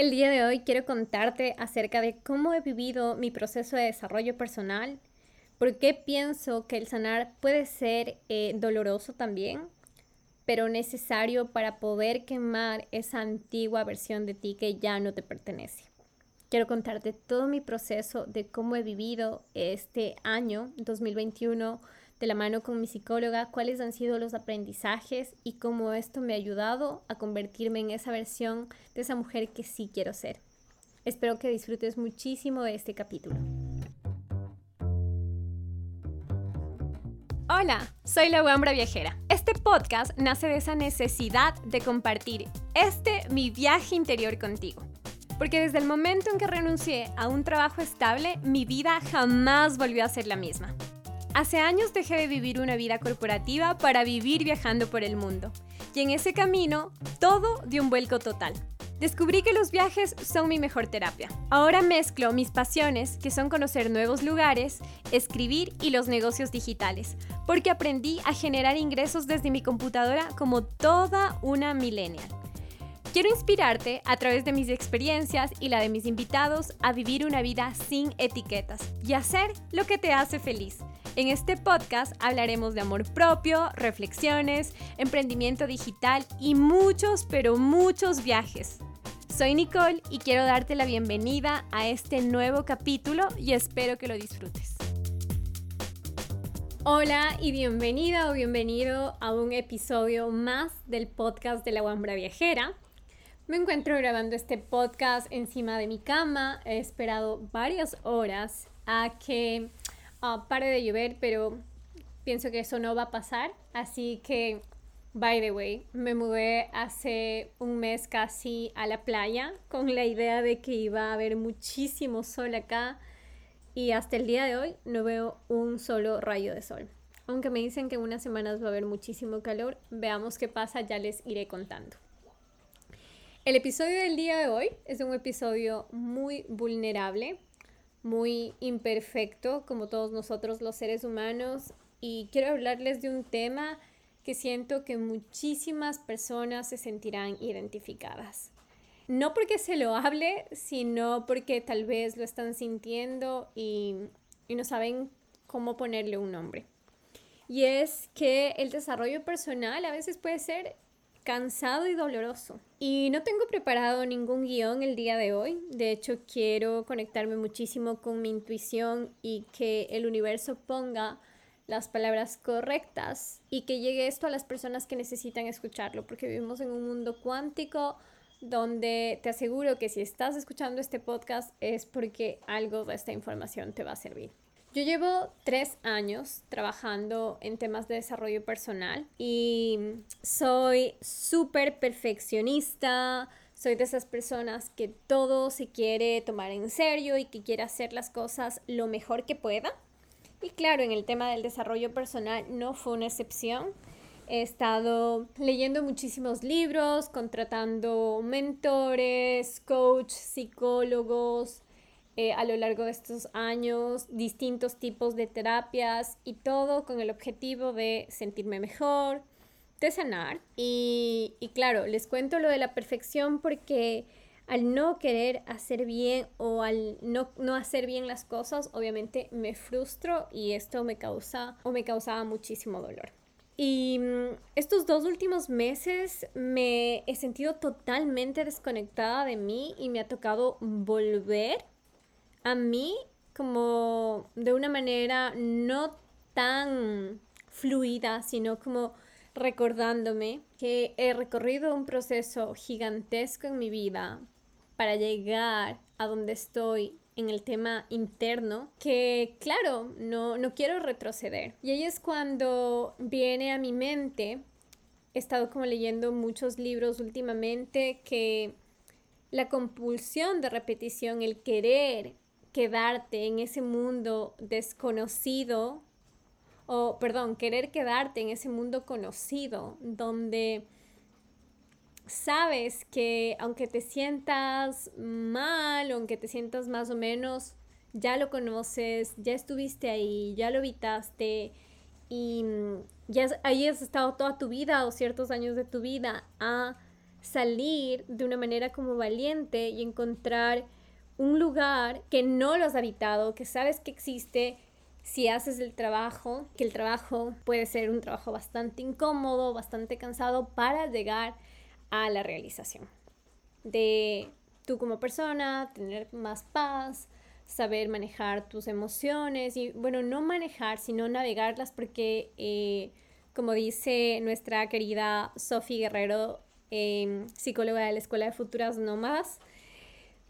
El día de hoy quiero contarte acerca de cómo he vivido mi proceso de desarrollo personal, por qué pienso que el sanar puede ser eh, doloroso también, pero necesario para poder quemar esa antigua versión de ti que ya no te pertenece. Quiero contarte todo mi proceso de cómo he vivido este año 2021 de la mano con mi psicóloga cuáles han sido los aprendizajes y cómo esto me ha ayudado a convertirme en esa versión de esa mujer que sí quiero ser. Espero que disfrutes muchísimo de este capítulo. Hola, soy la Wambra Viajera. Este podcast nace de esa necesidad de compartir este mi viaje interior contigo. Porque desde el momento en que renuncié a un trabajo estable, mi vida jamás volvió a ser la misma. Hace años dejé de vivir una vida corporativa para vivir viajando por el mundo. Y en ese camino, todo dio un vuelco total. Descubrí que los viajes son mi mejor terapia. Ahora mezclo mis pasiones, que son conocer nuevos lugares, escribir y los negocios digitales, porque aprendí a generar ingresos desde mi computadora como toda una millennial. Quiero inspirarte a través de mis experiencias y la de mis invitados a vivir una vida sin etiquetas y hacer lo que te hace feliz en este podcast hablaremos de amor propio, reflexiones, emprendimiento digital y muchos, pero muchos viajes. Soy Nicole y quiero darte la bienvenida a este nuevo capítulo y espero que lo disfrutes. Hola y bienvenida o bienvenido a un episodio más del podcast de la Wambra Viajera. Me encuentro grabando este podcast encima de mi cama. He esperado varias horas a que Ah, pare de llover, pero pienso que eso no va a pasar. Así que, by the way, me mudé hace un mes casi a la playa con la idea de que iba a haber muchísimo sol acá y hasta el día de hoy no veo un solo rayo de sol. Aunque me dicen que en unas semanas va a haber muchísimo calor, veamos qué pasa, ya les iré contando. El episodio del día de hoy es un episodio muy vulnerable muy imperfecto como todos nosotros los seres humanos y quiero hablarles de un tema que siento que muchísimas personas se sentirán identificadas. No porque se lo hable, sino porque tal vez lo están sintiendo y, y no saben cómo ponerle un nombre. Y es que el desarrollo personal a veces puede ser cansado y doloroso. Y no tengo preparado ningún guion el día de hoy. De hecho, quiero conectarme muchísimo con mi intuición y que el universo ponga las palabras correctas y que llegue esto a las personas que necesitan escucharlo, porque vivimos en un mundo cuántico donde te aseguro que si estás escuchando este podcast es porque algo de esta información te va a servir. Yo llevo tres años trabajando en temas de desarrollo personal y soy súper perfeccionista, soy de esas personas que todo se quiere tomar en serio y que quiere hacer las cosas lo mejor que pueda. Y claro, en el tema del desarrollo personal no fue una excepción. He estado leyendo muchísimos libros, contratando mentores, coach, psicólogos, eh, a lo largo de estos años distintos tipos de terapias y todo con el objetivo de sentirme mejor, de sanar. Y, y claro, les cuento lo de la perfección porque al no querer hacer bien o al no, no, hacer bien las cosas, obviamente me frustro y esto me causa o me causaba muchísimo dolor. Y mm, estos dos últimos meses me he sentido totalmente desconectada de mí y me ha tocado volver a mí como de una manera no tan fluida, sino como recordándome que he recorrido un proceso gigantesco en mi vida para llegar a donde estoy en el tema interno, que claro, no, no quiero retroceder. Y ahí es cuando viene a mi mente, he estado como leyendo muchos libros últimamente, que la compulsión de repetición, el querer quedarte en ese mundo desconocido, o perdón, querer quedarte en ese mundo conocido, donde sabes que aunque te sientas mal, aunque te sientas más o menos, ya lo conoces, ya estuviste ahí, ya lo evitaste y ya ahí has estado toda tu vida o ciertos años de tu vida, a salir de una manera como valiente y encontrar un lugar que no lo has habitado, que sabes que existe si haces el trabajo, que el trabajo puede ser un trabajo bastante incómodo, bastante cansado para llegar a la realización. De tú como persona, tener más paz, saber manejar tus emociones y bueno, no manejar, sino navegarlas porque eh, como dice nuestra querida Sophie Guerrero, em, psicóloga de la Escuela de Futuras Nómadas,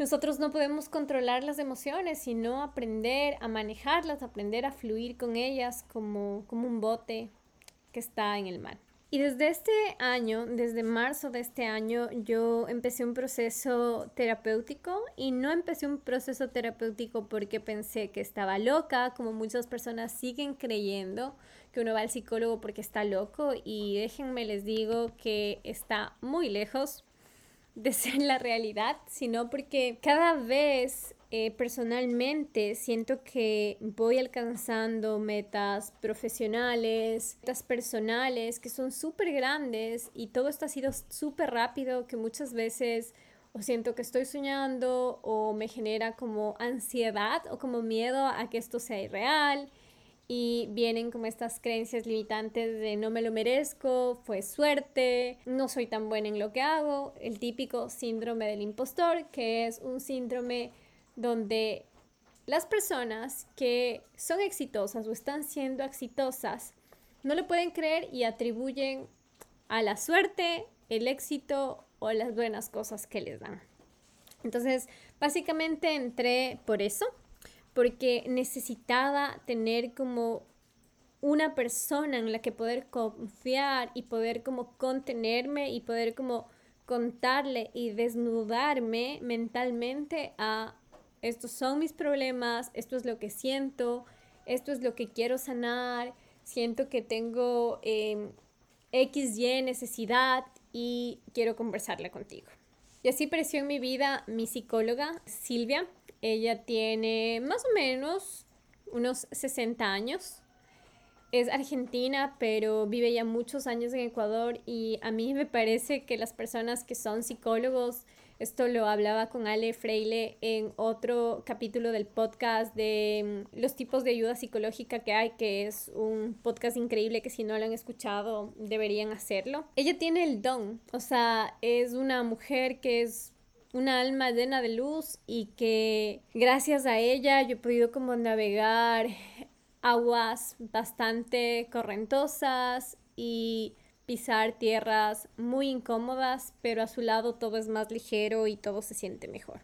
nosotros no podemos controlar las emociones, sino aprender a manejarlas, aprender a fluir con ellas como, como un bote que está en el mar. Y desde este año, desde marzo de este año, yo empecé un proceso terapéutico y no empecé un proceso terapéutico porque pensé que estaba loca, como muchas personas siguen creyendo que uno va al psicólogo porque está loco y déjenme les digo que está muy lejos de ser la realidad, sino porque cada vez eh, personalmente siento que voy alcanzando metas profesionales, metas personales que son súper grandes y todo esto ha sido súper rápido que muchas veces o siento que estoy soñando o me genera como ansiedad o como miedo a que esto sea irreal y vienen como estas creencias limitantes de no me lo merezco, fue suerte, no soy tan buena en lo que hago, el típico síndrome del impostor, que es un síndrome donde las personas que son exitosas o están siendo exitosas no lo pueden creer y atribuyen a la suerte, el éxito o las buenas cosas que les dan. Entonces, básicamente entré por eso, porque necesitaba tener como una persona en la que poder confiar y poder como contenerme y poder como contarle y desnudarme mentalmente a estos son mis problemas, esto es lo que siento, esto es lo que quiero sanar, siento que tengo eh, X, Y necesidad y quiero conversarla contigo. Y así apareció en mi vida mi psicóloga, Silvia. Ella tiene más o menos unos 60 años. Es argentina, pero vive ya muchos años en Ecuador y a mí me parece que las personas que son psicólogos esto lo hablaba con Ale Freile en otro capítulo del podcast de mm, los tipos de ayuda psicológica que hay, que es un podcast increíble que si no lo han escuchado deberían hacerlo. Ella tiene el don, o sea, es una mujer que es una alma llena de luz y que gracias a ella yo he podido como navegar aguas bastante correntosas y pisar tierras muy incómodas, pero a su lado todo es más ligero y todo se siente mejor.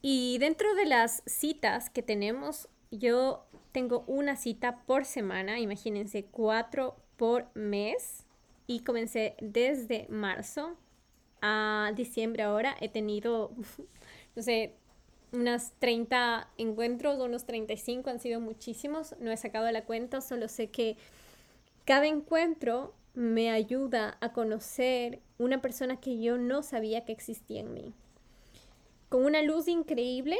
Y dentro de las citas que tenemos, yo tengo una cita por semana, imagínense, cuatro por mes. Y comencé desde marzo a diciembre ahora. He tenido, no sé, unas 30 encuentros, unos 35 han sido muchísimos. No he sacado la cuenta, solo sé que cada encuentro me ayuda a conocer una persona que yo no sabía que existía en mí. Con una luz increíble,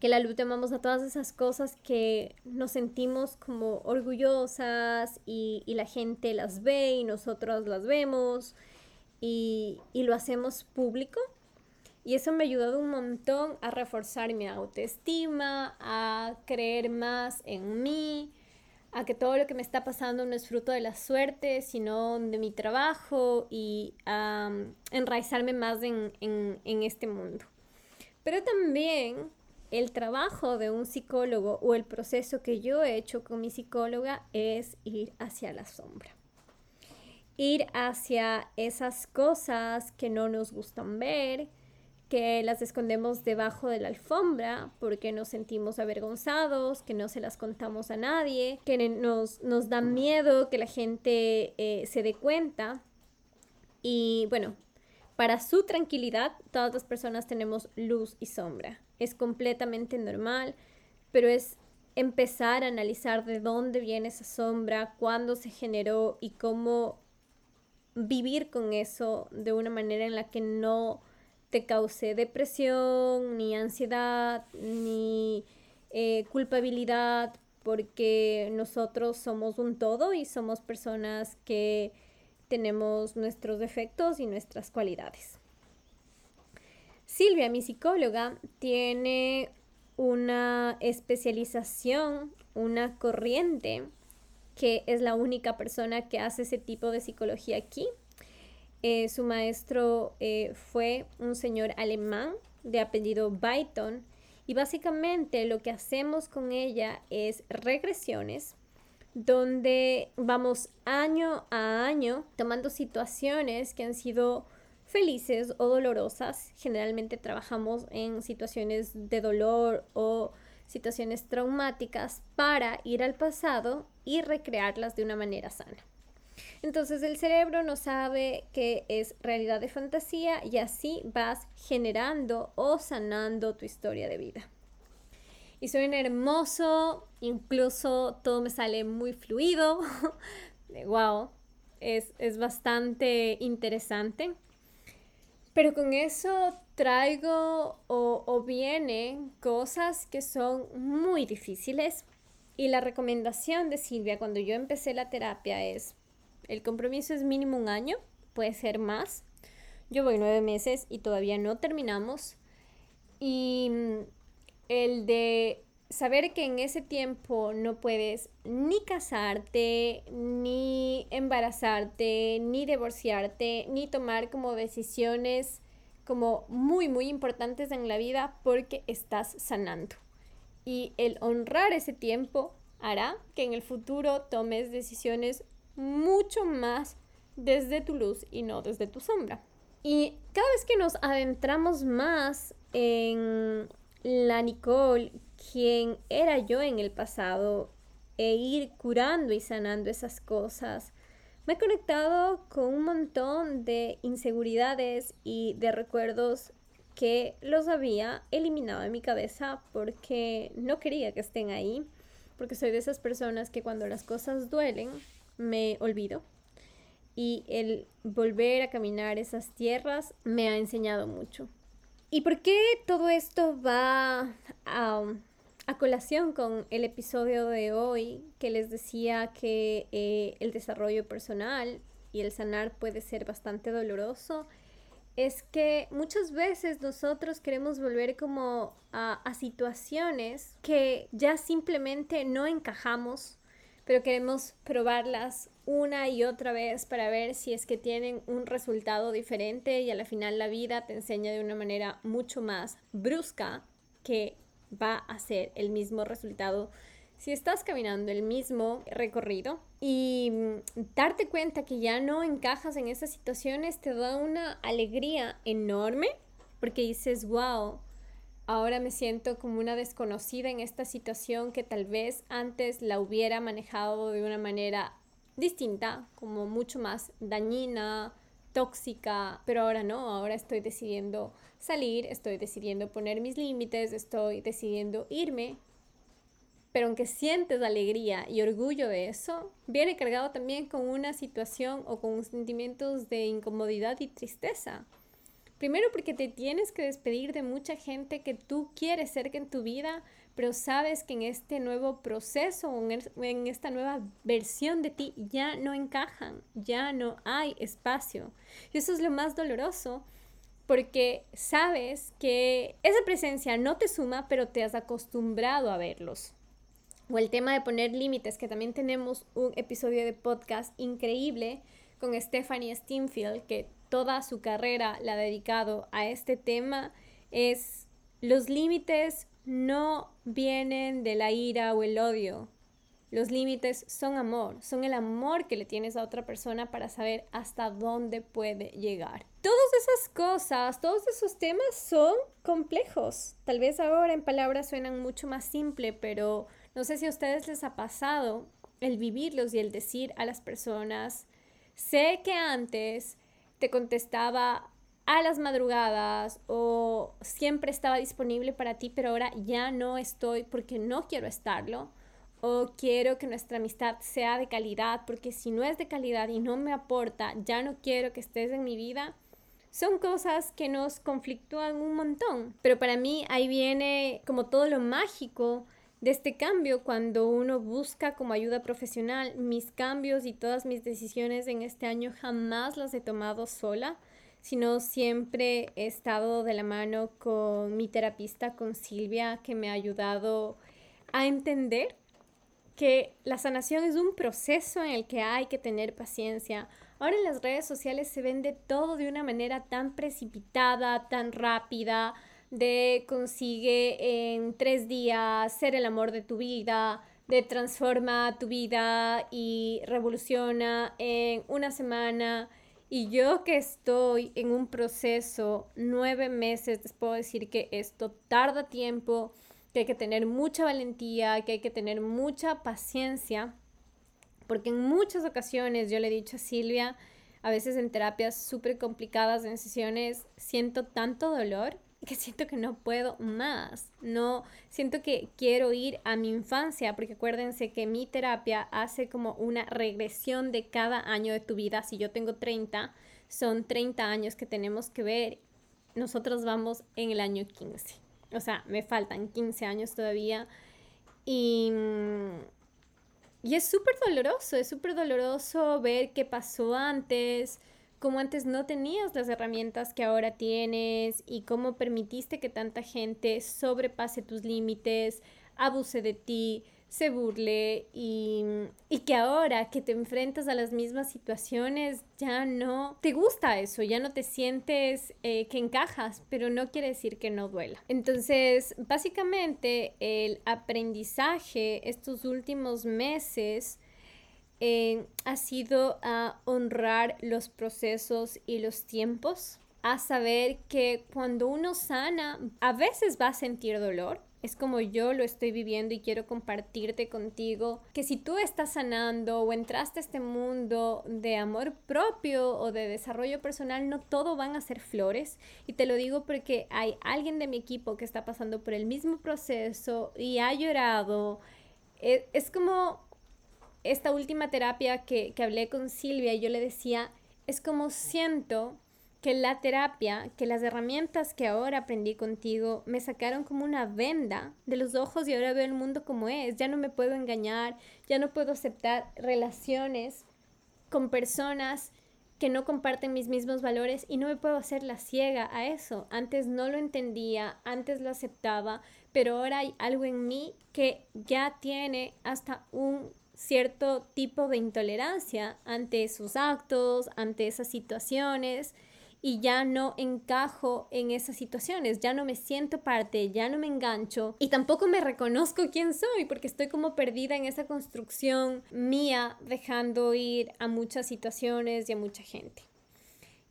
que la luz llamamos a todas esas cosas que nos sentimos como orgullosas y, la gente las ve y nosotros las vemos y, y lo hacemos público. Y eso me ha ayudado un montón a reforzar mi autoestima, a creer más en mí, a que todo lo que me está pasando no es fruto de la suerte, sino de mi trabajo y a enraizarme más en, en este mundo. Pero también el trabajo de un psicólogo o el proceso que yo he hecho con mi psicóloga es ir hacia la sombra. Ir hacia esas cosas que no nos gustan ver, que las escondemos debajo de la alfombra porque nos sentimos avergonzados, que no se las contamos a nadie, que nos, nos da miedo que la gente eh, se dé cuenta. Y bueno, para su tranquilidad, todas las personas tenemos luz y sombra. Es completamente normal, pero es empezar a analizar de dónde viene esa sombra, cuándo se generó y cómo vivir con eso de una manera en la que no te cause depresión, ni ansiedad, ni eh, culpabilidad, porque nosotros somos un todo y somos personas que tenemos nuestros defectos y nuestras cualidades. Silvia, mi psicóloga, tiene una especialización, una corriente, que es la única persona que hace ese tipo de psicología aquí. Eh, su maestro eh, fue un señor alemán de apellido Byton y básicamente lo que hacemos con ella es regresiones donde vamos año a año tomando situaciones que han sido felices o dolorosas. Generalmente trabajamos en situaciones de dolor o situaciones traumáticas para ir al pasado y recrearlas de una manera sana. Entonces el cerebro no sabe que es realidad de fantasía y así vas generando o sanando tu historia de vida. Y suena hermoso, incluso todo me sale muy fluido. wow, es, es bastante interesante. Pero con eso traigo o, o viene cosas que son muy difíciles. Y la recomendación de Silvia cuando yo empecé la terapia es, el compromiso es mínimo un año, puede ser más. Yo voy nueve meses y todavía no terminamos. Y mm, el de saber que en ese tiempo no puedes ni casarte, ni embarazarte, ni divorciarte, ni tomar como decisiones como muy, muy importantes en la vida porque estás sanando. Y el honrar ese tiempo hará que en el futuro tomes decisiones mucho más desde tu luz y no desde tu sombra. Y cada vez que nos adentramos más en la Nicole, quien era yo en el pasado, e ir curando y sanando esas cosas, me he conectado con un montón de inseguridades y de recuerdos que los había eliminado de mi cabeza porque no quería que estén ahí, porque soy de esas personas que cuando las cosas duelen me olvido. Y el volver a caminar esas tierras me ha enseñado mucho. ¿Y por qué todo esto va a, colación con el episodio de hoy que les decía que eh, el desarrollo personal y el sanar puede ser bastante doloroso? Es que muchas veces nosotros queremos volver como a, a situaciones que ya simplemente no encajamos pero queremos probarlas una y otra vez para ver si es que tienen un resultado diferente y a la final la vida te enseña de una manera mucho más brusca que va a ser el mismo resultado si estás caminando el mismo recorrido. Y mm, darte cuenta que ya no encajas en esas situaciones te da una alegría enorme porque dices, wow, Ahora me siento como una desconocida en esta situación que tal vez antes la hubiera manejado de una manera distinta, como mucho más dañina, tóxica, pero ahora no, ahora estoy decidiendo salir, estoy decidiendo poner mis límites, estoy decidiendo irme. Pero aunque sientes alegría y orgullo de eso, viene cargado también con una situación o con sentimientos de incomodidad y tristeza. Primero porque te tienes que despedir de mucha gente que tú quieres cerca en tu vida, pero sabes que en este nuevo proceso o en esta nueva versión de ti ya no encajan, ya no hay espacio. Y eso es lo más doloroso porque sabes que esa presencia no te suma, pero te has acostumbrado a verlos. O el tema de poner límites, que también tenemos un episodio de podcast increíble con Stephanie Steinfeld, que toda su carrera la ha dedicado a este tema, es los límites no vienen de la ira o el odio. Los límites son amor, son el amor que le tienes a otra persona para saber hasta dónde puede llegar. Todas esas cosas, todos esos temas son complejos. Tal vez ahora en palabras suenan mucho más simple, pero no sé si a ustedes les ha pasado el vivirlos y el decir a las personas, sé que antes te contestaba a las madrugadas o siempre estaba disponible para ti, pero ahora ya no estoy porque no quiero estarlo o quiero que nuestra amistad sea de calidad, porque si no es de calidad y no me aporta, ya no quiero que estés en mi vida. Son cosas que nos conflictúan un montón, pero para mí ahí viene como todo lo mágico de este cambio cuando uno busca como ayuda profesional. Mis cambios y todas mis decisiones en este año jamás las he tomado sola, sino siempre he estado de la mano con mi terapista, con Silvia, que me ha ayudado a entender que la sanación es un proceso en el que hay que tener paciencia. Ahora en las redes sociales se vende todo de una manera tan precipitada, tan rápida, de consigue en tres días ser el amor de tu vida, de transforma tu vida y revoluciona en una semana. Y yo que estoy en un proceso nueve meses, les puedo decir que esto tarda tiempo, que hay que tener mucha valentía, que hay que tener mucha paciencia, porque en muchas ocasiones yo le he dicho a Silvia, a veces en terapias súper complicadas, en sesiones, siento tanto dolor que siento que no puedo más. No, siento que quiero ir a mi infancia, porque acuérdense que mi terapia hace como una regresión de cada año de tu vida. Si yo tengo 30, son 30 años que tenemos que ver. Nosotros vamos en el año 15. O sea, me faltan 15 años todavía. Y, y es súper doloroso, es súper doloroso ver qué pasó antes cómo antes no tenías las herramientas que ahora tienes y cómo permitiste que tanta gente sobrepase tus límites, abuse de ti, se burle y, que ahora que te enfrentas a las mismas situaciones ya no te gusta eso, ya no te sientes eh, que encajas, pero no quiere decir que no duela. Entonces, básicamente el aprendizaje estos últimos meses ha sido a honrar los procesos y los tiempos, a saber que cuando uno sana, a veces va a sentir dolor, es como yo lo estoy viviendo y quiero compartirte contigo que si tú estás sanando o entraste a este mundo de amor propio o de desarrollo personal, no todo van a ser flores. Y te lo digo porque hay alguien de mi equipo que está pasando por el mismo proceso y ha llorado. Es, es como esta última terapia que, que hablé con Silvia, yo le decía, es como siento que la terapia, que las herramientas que ahora aprendí contigo me sacaron como una venda de los ojos y ahora veo el mundo como es. Ya no me puedo engañar, ya no puedo aceptar relaciones con personas que no comparten mis mismos valores y no me puedo hacer la ciega a eso. Antes no lo entendía, antes lo aceptaba, pero ahora hay algo en mí que ya tiene hasta un cierto tipo de intolerancia ante sus actos, ante esas situaciones y ya no encajo en esas situaciones, ya no me siento parte, ya no me engancho y tampoco me reconozco quién soy porque estoy como perdida en esa construcción mía dejando ir a muchas situaciones y a mucha gente.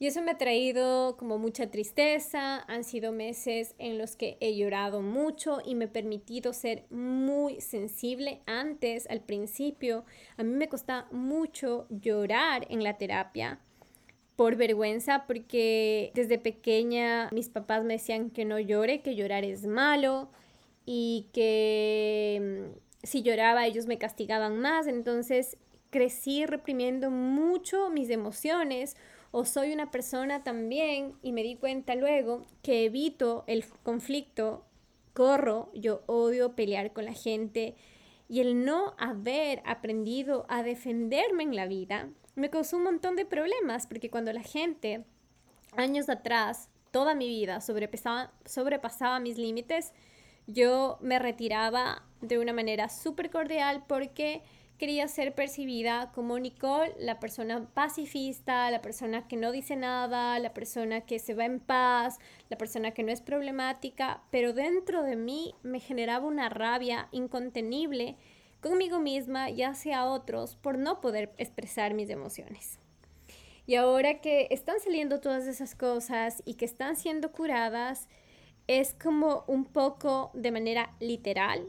Y eso me ha traído como mucha tristeza, han sido meses en los que he llorado mucho y me he permitido ser muy sensible. Antes, al principio, a mí me costaba mucho llorar en la terapia por vergüenza, porque desde pequeña mis papás me decían que no llore, que llorar es malo y que mm, si lloraba ellos me castigaban más. Entonces crecí reprimiendo mucho mis emociones o soy una persona también y me di cuenta luego que evito el conflicto, corro, yo odio pelear con la gente y el no haber aprendido a defenderme en la vida me causó un montón de problemas porque cuando la gente años atrás, toda mi vida sobrepasaba, sobrepasaba mis límites, yo me retiraba de una manera súper cordial porque quería ser percibida como Nicole, la persona pacifista, la persona que no dice nada, la persona que se va en paz, la persona que no es problemática, pero dentro de mí me generaba una rabia incontenible conmigo misma y hacia otros por no poder expresar mis emociones. Y ahora que están saliendo todas esas cosas y que están siendo curadas, es como un poco de manera literal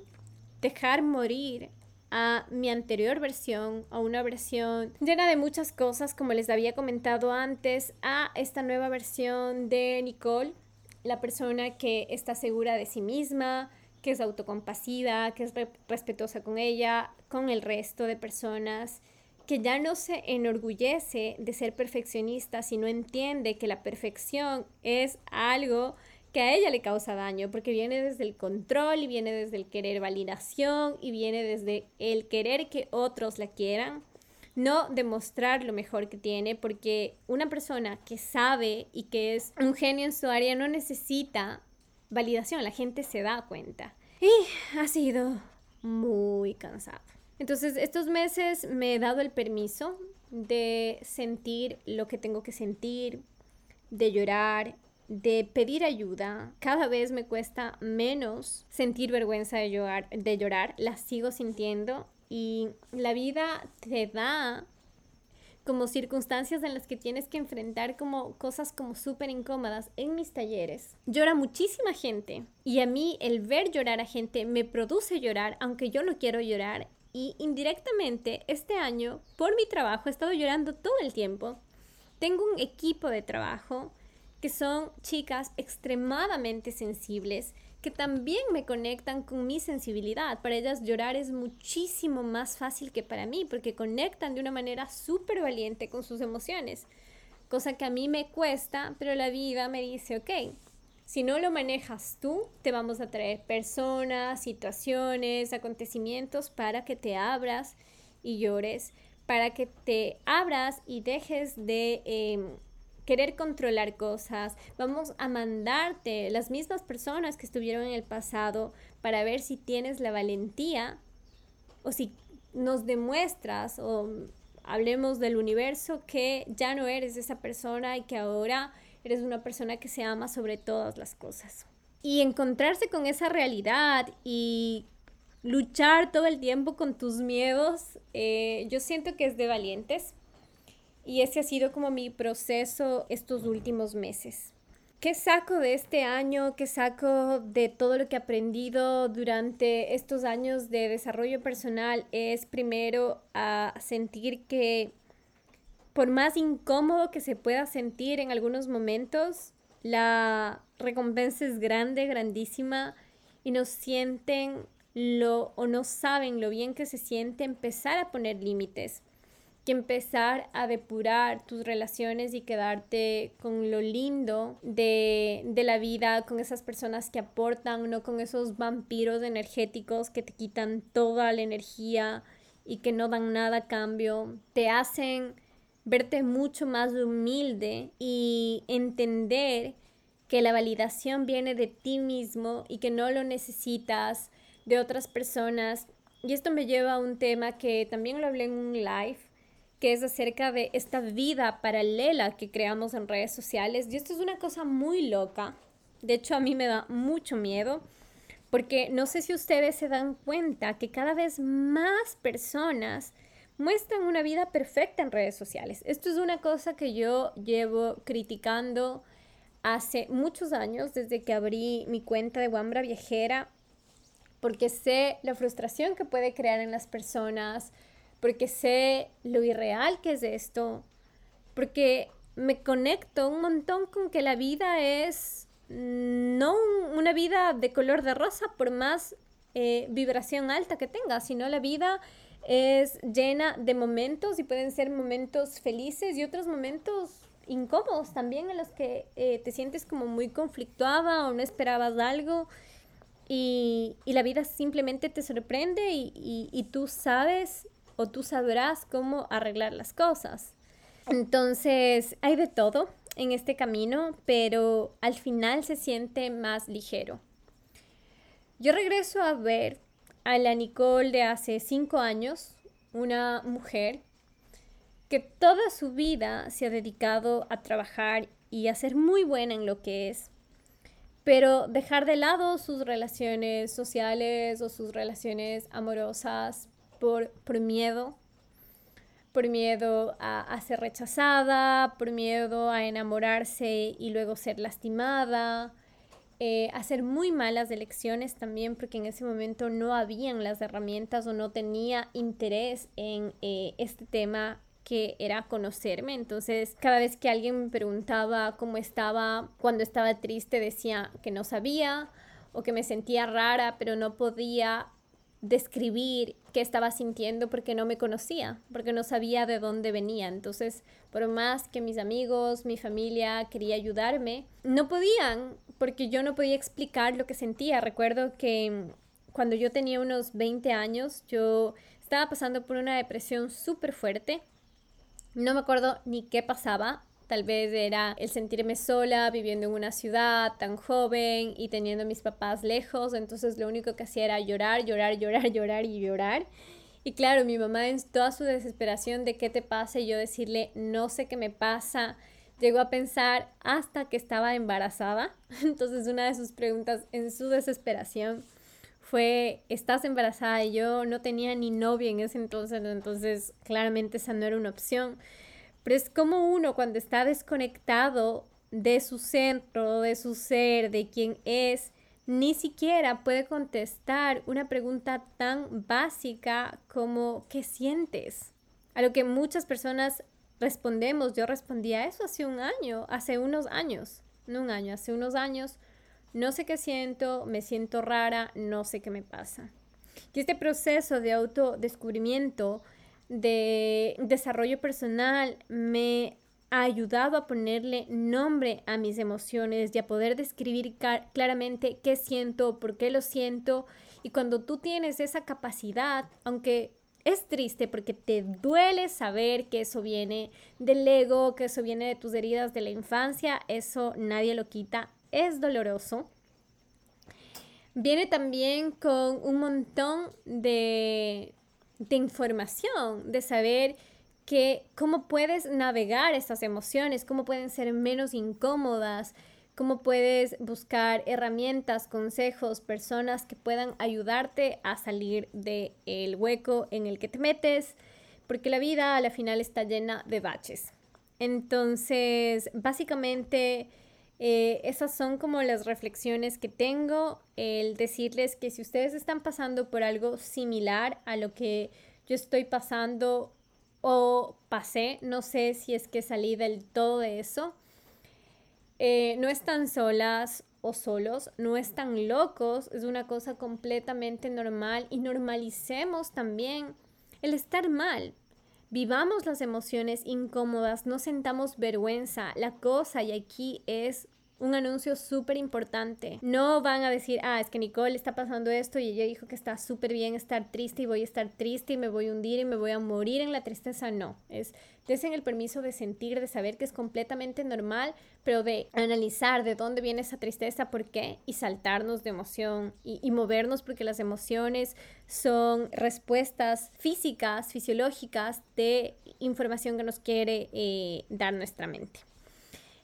dejar morir a mi anterior versión, a una versión llena de muchas cosas, como les había comentado antes, a esta nueva versión de Nicole, la persona que está segura de sí misma, que es autocompasiva, que es respetuosa con ella, con el resto de personas, que ya no se enorgullece de ser perfeccionista, sino entiende que la perfección es algo que a ella le causa daño, porque viene desde el control y viene desde el querer validación y viene desde el querer que otros la quieran, no demostrar lo mejor que tiene, porque una persona que sabe y que es un genio en su área no necesita validación, la gente se da cuenta. Y ha sido muy cansado. Entonces, estos meses me he dado el permiso de sentir lo que tengo que sentir, de llorar, de pedir ayuda. Cada vez me cuesta menos sentir vergüenza de llorar, de llorar. La sigo sintiendo y la vida te da como circunstancias en las que tienes que enfrentar como cosas como súper incómodas. En mis talleres llora muchísima gente y a mí el ver llorar a gente me produce llorar aunque yo no quiero llorar y indirectamente este año por mi trabajo he estado llorando todo el tiempo. Tengo un equipo de trabajo que son chicas extremadamente sensibles que también me conectan con mi sensibilidad. Para ellas llorar es muchísimo más fácil que para mí porque conectan de una manera súper valiente con sus emociones, cosa que a mí me cuesta, pero la vida me dice, ok, si no lo manejas tú, te vamos a traer personas, situaciones, acontecimientos para que te abras y llores, para que te abras y dejes de... Em, querer controlar cosas, vamos a mandarte las mismas personas que estuvieron en el pasado para ver si tienes la valentía o si nos demuestras o hablemos del universo que ya no eres esa persona y que ahora eres una persona que se ama sobre todas las cosas. Y encontrarse con esa realidad y luchar todo el tiempo con tus miedos, eh, yo siento que es de valientes y ese ha sido como mi proceso estos últimos meses. ¿Qué saco de este año? ¿Qué saco de todo lo que he aprendido durante estos años de desarrollo personal? Es primero a sentir que por más incómodo que se pueda sentir en algunos momentos, la recompensa es grande, grandísima y no sienten lo o no saben lo bien que se siente empezar a poner límites que empezar a depurar tus relaciones y quedarte con lo lindo de, la vida, con esas personas que aportan, no con esos vampiros energéticos que te quitan toda la energía y que no dan nada a cambio, te hacen verte mucho más humilde y entender que la validación viene de ti mismo y que no lo necesitas de otras personas. Y esto me lleva a un tema que también lo hablé en un live que es acerca de esta vida paralela que creamos en redes sociales. Y esto es una cosa muy loca. De hecho, a mí me da mucho miedo porque no sé si ustedes se dan cuenta que cada vez más personas muestran una vida perfecta en redes sociales. Esto es una cosa que yo llevo criticando hace muchos años, desde que abrí mi cuenta de Wambra Viajera, porque sé la frustración que puede crear en las personas, porque sé lo irreal que es esto, porque me conecto un montón con que la vida es no una vida de color de rosa por más eh, vibración alta que tenga, sino la vida es llena de momentos y pueden ser momentos felices y otros momentos incómodos también en los que eh, te sientes como muy conflictuada o no esperabas algo y, la vida simplemente te sorprende y tú sabes o tú sabrás cómo arreglar las cosas. Entonces, hay de todo en este camino, pero al final se siente más ligero. Yo regreso a ver a la Nicole de hace cinco años, una mujer que toda su vida se ha dedicado a trabajar y a ser muy buena en lo que es, pero dejar de lado sus relaciones sociales o sus relaciones amorosas por, miedo, por miedo a, ser rechazada, por miedo a enamorarse y luego ser lastimada, eh, hacer muy malas elecciones también porque en ese momento no habían las herramientas o no tenía interés en eh, este tema que era conocerme. Entonces, cada vez que alguien me preguntaba cómo estaba, cuando estaba triste, decía que no sabía o que me sentía rara, pero no podía describir qué estaba sintiendo porque no me conocía, porque no sabía de dónde venía. Entonces, por más que mis amigos, mi familia quería ayudarme, no podían porque yo no podía explicar lo que sentía. Recuerdo que cuando yo tenía unos 20 años, yo estaba pasando por una depresión súper fuerte. No me acuerdo ni qué pasaba. Tal vez era el sentirme sola, viviendo en una ciudad tan joven y teniendo a mis papás lejos. Entonces lo único que hacía era llorar, llorar, llorar, llorar y llorar. Y claro, mi mamá en toda su desesperación de qué te pasa y yo decirle, no sé qué me pasa, llegó a pensar hasta que estaba embarazada. Entonces una de sus preguntas en su desesperación fue, ¿estás embarazada? Y yo no tenía ni novia en ese entonces, entonces claramente esa no era una opción. Pero es como uno cuando está desconectado de su centro, de su ser, de quién es, ni siquiera puede contestar una pregunta tan básica como ¿qué sientes? A lo que muchas personas respondemos, yo respondía eso hace un año, hace unos años, no un año, hace unos años, no sé qué siento, me siento rara, no sé qué me pasa. Y este proceso de autodescubrimiento, de desarrollo personal, me ha ayudado a ponerle nombre a mis emociones y a poder describir claramente qué siento, por qué lo siento. Y cuando tú tienes esa capacidad, aunque es triste porque te duele saber que eso viene del ego, que eso viene de tus heridas de la infancia, eso nadie lo quita, es doloroso. Viene también con un montón de, de información, de saber que cómo puedes navegar estas emociones, cómo pueden ser menos incómodas, cómo puedes buscar herramientas, consejos, personas que puedan ayudarte a salir del el hueco en el que te metes, porque la vida a la final está llena de baches. Entonces, básicamente, eh, esas son como las reflexiones que tengo, el decirles que si ustedes están pasando por algo similar a lo que yo estoy pasando o pasé, no sé si es que salí del todo de eso, eh, no están solas o solos, no están locos, es una cosa completamente normal y normalicemos también el estar mal. Vivamos las emociones incómodas, no sentamos vergüenza. La cosa y aquí es un anuncio súper importante. No van a decir, ah, es que Nicole está pasando esto y ella dijo que está súper bien estar triste y voy a estar triste y me voy a hundir y me voy a morir en la tristeza. No, es desen el permiso de sentir, de saber que es completamente normal, pero de analizar de dónde viene esa tristeza, por qué y saltarnos de emoción y, movernos porque las emociones son respuestas físicas, fisiológicas de información que nos quiere eh, dar nuestra mente.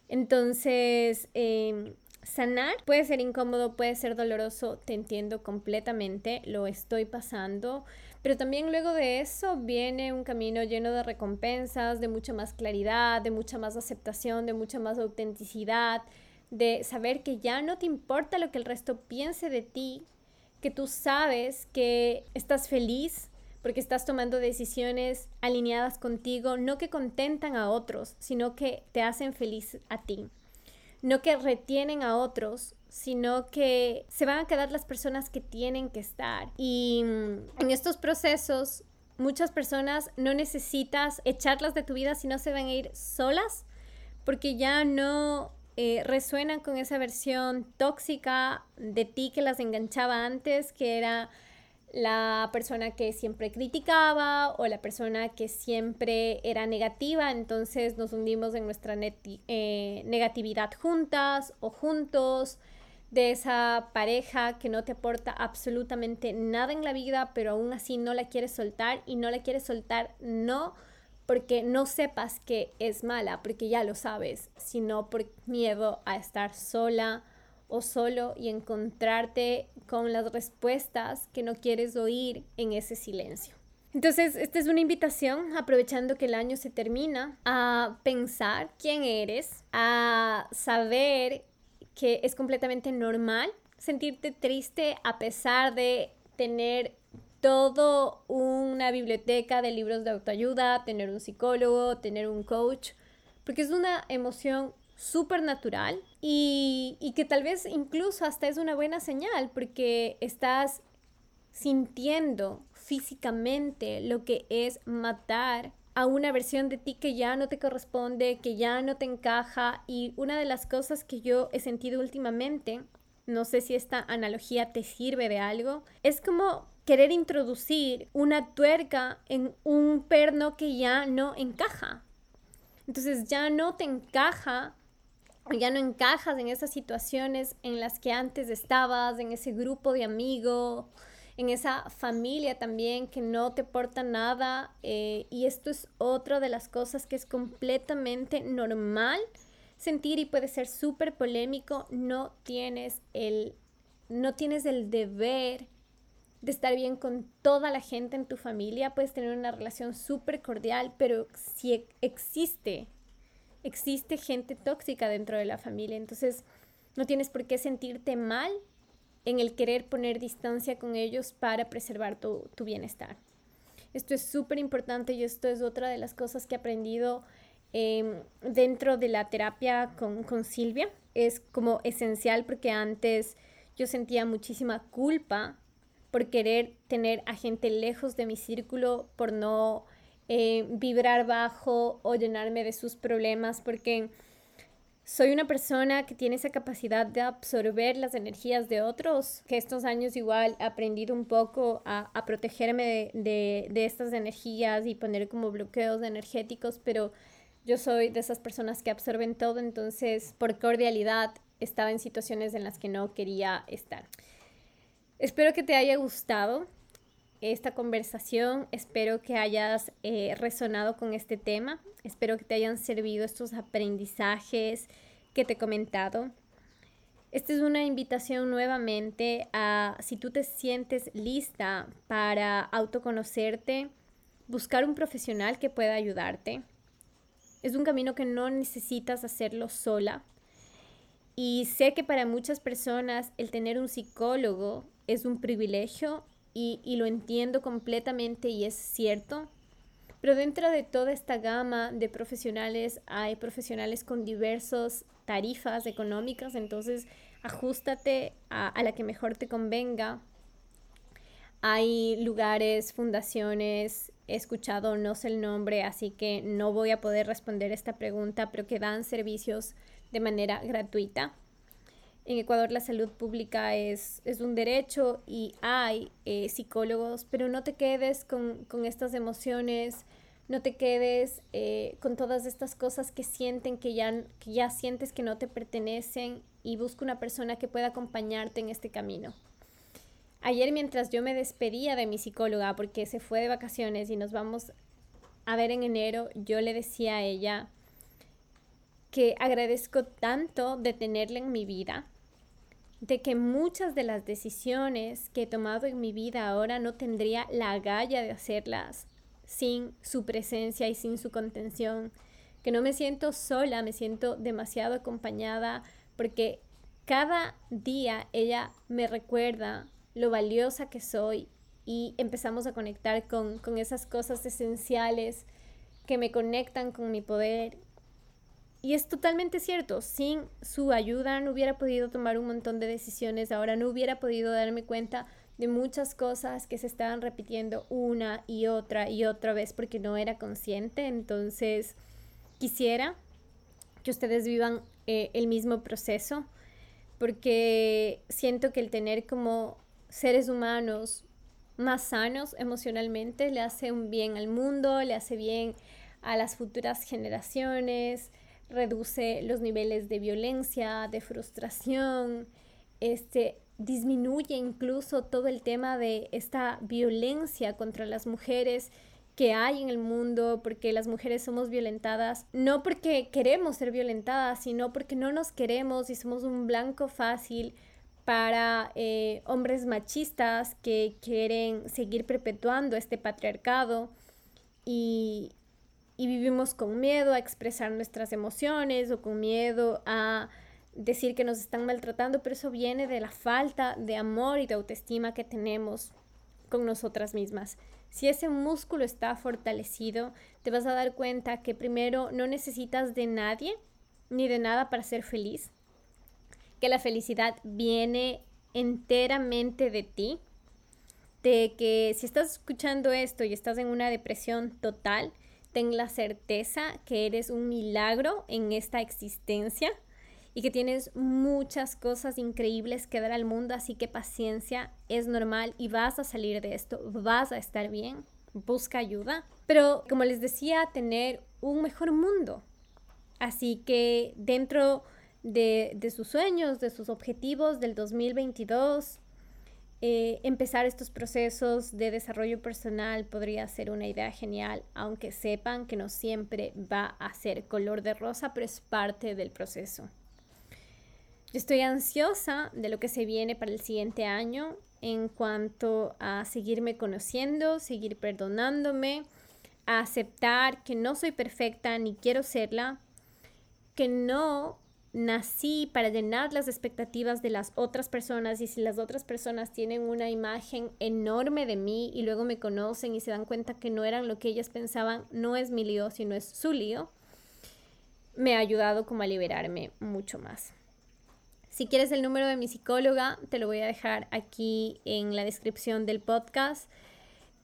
Entonces, em, sanar puede ser incómodo, puede ser doloroso, te entiendo completamente, lo estoy pasando, pero también luego de eso viene un camino lleno de recompensas, de mucha más claridad, de mucha más aceptación, de mucha más autenticidad, de saber que ya no te importa lo que el resto piense de ti, que tú sabes que estás feliz porque estás tomando decisiones alineadas contigo, no que contentan a otros, sino que te hacen feliz a ti. No que retienen a otros, sino que se van a quedar las personas que tienen que estar. Y mm, en estos procesos, muchas personas no necesitas echarlas de tu vida, sino se van a ir solas, porque ya no eh, resuenan con esa versión tóxica de ti que las enganchaba antes, que era la persona que siempre criticaba o la persona que siempre era negativa, entonces nos hundimos en nuestra eh, negatividad juntas o juntos, de esa pareja que no te aporta absolutamente nada en la vida, pero aún así no la quieres soltar y no la quieres soltar no porque no sepas que es mala, porque ya lo sabes, sino por miedo a estar sola, o solo y encontrarte con las respuestas que no quieres oír en ese silencio. Entonces, esta es una invitación, aprovechando que el año se termina, a pensar quién eres, a saber que es completamente normal sentirte triste a pesar de tener todo una biblioteca de libros de autoayuda, tener un psicólogo, tener un coach, porque es una emoción súper natural y, y que tal vez incluso hasta es una buena señal porque estás sintiendo físicamente lo que es matar a una versión de ti que ya no te corresponde, que ya no te encaja. Y una de las cosas que yo he sentido últimamente, no sé si esta analogía te sirve de algo, es como querer introducir una tuerca en un perno que ya no encaja. Entonces ya no te encaja ya no encajas en esas situaciones en las que antes estabas, en ese grupo de amigos, en esa familia también que no te porta nada. Eh, y esto es otra de las cosas que es completamente normal sentir y puede ser súper polémico. No tienes el, no tienes el deber de estar bien con toda la gente en tu familia. Puedes tener una relación súper cordial, pero si existe existe gente tóxica dentro de la familia. Entonces, no tienes por qué sentirte mal en el querer poner distancia con ellos para preservar tu, bienestar. Esto es súper importante y esto es otra de las cosas que he aprendido em, dentro de la terapia con, con Silvia. Es como esencial porque antes yo sentía muchísima culpa por querer tener a gente lejos de mi círculo, por no eh, vibrar bajo o llenarme de sus problemas porque soy una persona que tiene esa capacidad de absorber las energías de otros, que estos años igual he aprendido un poco a, protegerme de, de, estas energías y poner como bloqueos energéticos, pero yo soy de esas personas que absorben todo, entonces por cordialidad estaba en situaciones en las que no quería estar. Espero que te haya gustado esta conversación. Espero que hayas eh, resonado con este tema. Espero que te hayan servido estos aprendizajes que te he comentado. Esta es una invitación nuevamente a, si tú te sientes lista para autoconocerte, buscar un profesional que pueda ayudarte. Es un camino que no necesitas hacerlo sola. Y sé que para muchas personas el tener un psicólogo es un privilegio y, lo entiendo completamente y es cierto. Pero dentro de toda esta gama de profesionales hay profesionales con diversas tarifas económicas, entonces ajustate a, a, la que mejor te convenga. Hay lugares, fundaciones, he escuchado, no sé el nombre, así que no voy a poder responder esta pregunta, pero que dan servicios de manera gratuita. En Ecuador la salud pública es, es un derecho y hay eh, psicólogos, pero no te quedes con, con estas emociones, no te quedes eh, con todas estas cosas que sienten que ya, que ya sientes que no te pertenecen y busca una persona que pueda acompañarte en este camino. Ayer mientras yo me despedía de mi psicóloga porque se fue de vacaciones y nos vamos a ver en enero, yo le decía a ella que agradezco tanto de tenerla en mi vida, de que muchas de las decisiones que he tomado en mi vida ahora no tendría la galla de hacerlas sin su presencia y sin su contención, que no me siento sola, me siento demasiado acompañada porque cada día ella me recuerda lo valiosa que soy y empezamos a conectar con, con esas cosas esenciales que me conectan con mi poder y es totalmente cierto, sin su ayuda no hubiera podido tomar un montón de decisiones, ahora no hubiera podido darme cuenta de muchas cosas que se estaban repitiendo una y otra y otra vez porque no era consciente. Entonces, quisiera que ustedes vivan eh, el mismo proceso porque siento que el tener como seres humanos más sanos emocionalmente le hace un bien al mundo, le hace bien a las futuras generaciones, reduce los niveles de violencia, de frustración, este, disminuye incluso todo el tema de esta violencia contra las mujeres que hay en el mundo, porque las mujeres somos violentadas, no porque queremos ser violentadas, sino porque no nos queremos y somos un blanco fácil para eh, hombres machistas que quieren seguir perpetuando este patriarcado. Y, y vivimos con miedo a expresar nuestras emociones o con miedo a decir que nos están maltratando, pero eso viene de la falta de amor y de autoestima que tenemos con nosotras mismas. Si ese músculo está fortalecido, te vas a dar cuenta que primero no necesitas de nadie ni de nada para ser feliz, que la felicidad viene enteramente de ti, de que si estás escuchando esto y estás en una depresión total, ten la certeza que eres un milagro en esta existencia y que tienes muchas cosas increíbles que dar al mundo, así que paciencia es normal y vas a salir de esto, vas a estar bien, busca ayuda. Pero como les decía, tener un mejor mundo. Así que dentro de, de sus sueños, de sus objetivos del 2022, eh, empezar estos procesos de desarrollo personal podría ser una idea genial, aunque sepan que no siempre va a ser color de rosa, pero es parte del proceso. Yo estoy ansiosa de lo que se viene para el siguiente año en cuanto a seguirme conociendo, seguir perdonándome, a aceptar que no soy perfecta ni quiero serla, que no nací para llenar las expectativas de las otras personas y si las otras personas tienen una imagen enorme de mí y luego me conocen y se dan cuenta que no eran lo que ellas pensaban, no es mi lío, sino es su lío, me ha ayudado como a liberarme mucho más. Si quieres el número de mi psicóloga, te lo voy a dejar aquí en la descripción del podcast.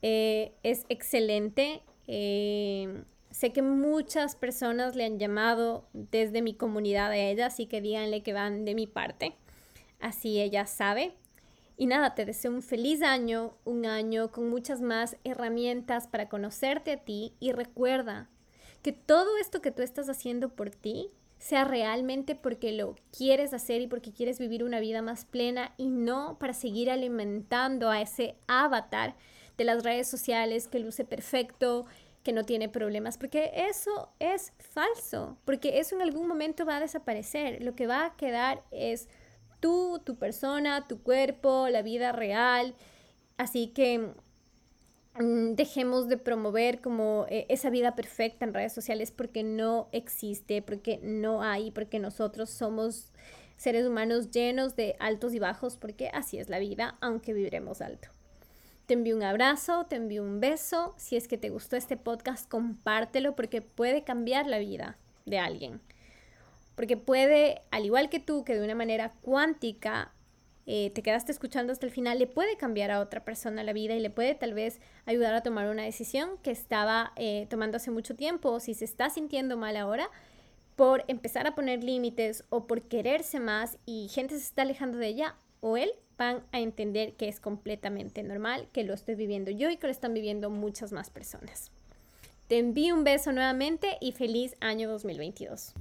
Eh, es excelente. Eh, Sé que muchas personas le han llamado desde mi comunidad a ella, así que díganle que van de mi parte. Así ella sabe. Y nada, te deseo un feliz año, un año con muchas más herramientas para conocerte a ti y recuerda que todo esto que tú estás haciendo por ti sea realmente porque lo quieres hacer y porque quieres vivir una vida más plena y no para seguir alimentando a ese avatar de las redes sociales que luce perfecto, que no tiene problemas, porque eso es falso, porque eso en algún momento va a desaparecer. Lo que va a quedar es tú, tu persona, tu cuerpo, la vida real. Así que mm, dejemos de promover como eh, esa vida perfecta en redes sociales porque no existe, porque no hay, porque nosotros somos seres humanos llenos de altos y bajos, porque así es la vida, aunque viviremos alto. Te envío un abrazo, te envío un beso. Si es que te gustó este podcast, compártelo porque puede cambiar la vida de alguien. Porque puede, al igual que tú, que de una manera cuántica eh, te quedaste escuchando hasta el final, le puede cambiar a otra persona la vida y le puede tal vez ayudar a tomar una decisión que estaba eh, tomando hace mucho tiempo o si se está sintiendo mal ahora por empezar a poner límites o por quererse más y gente se está alejando de ella o él van a entender que es completamente normal, que lo estoy viviendo yo y que lo están viviendo muchas más personas. Te envío un beso nuevamente y feliz año 2022.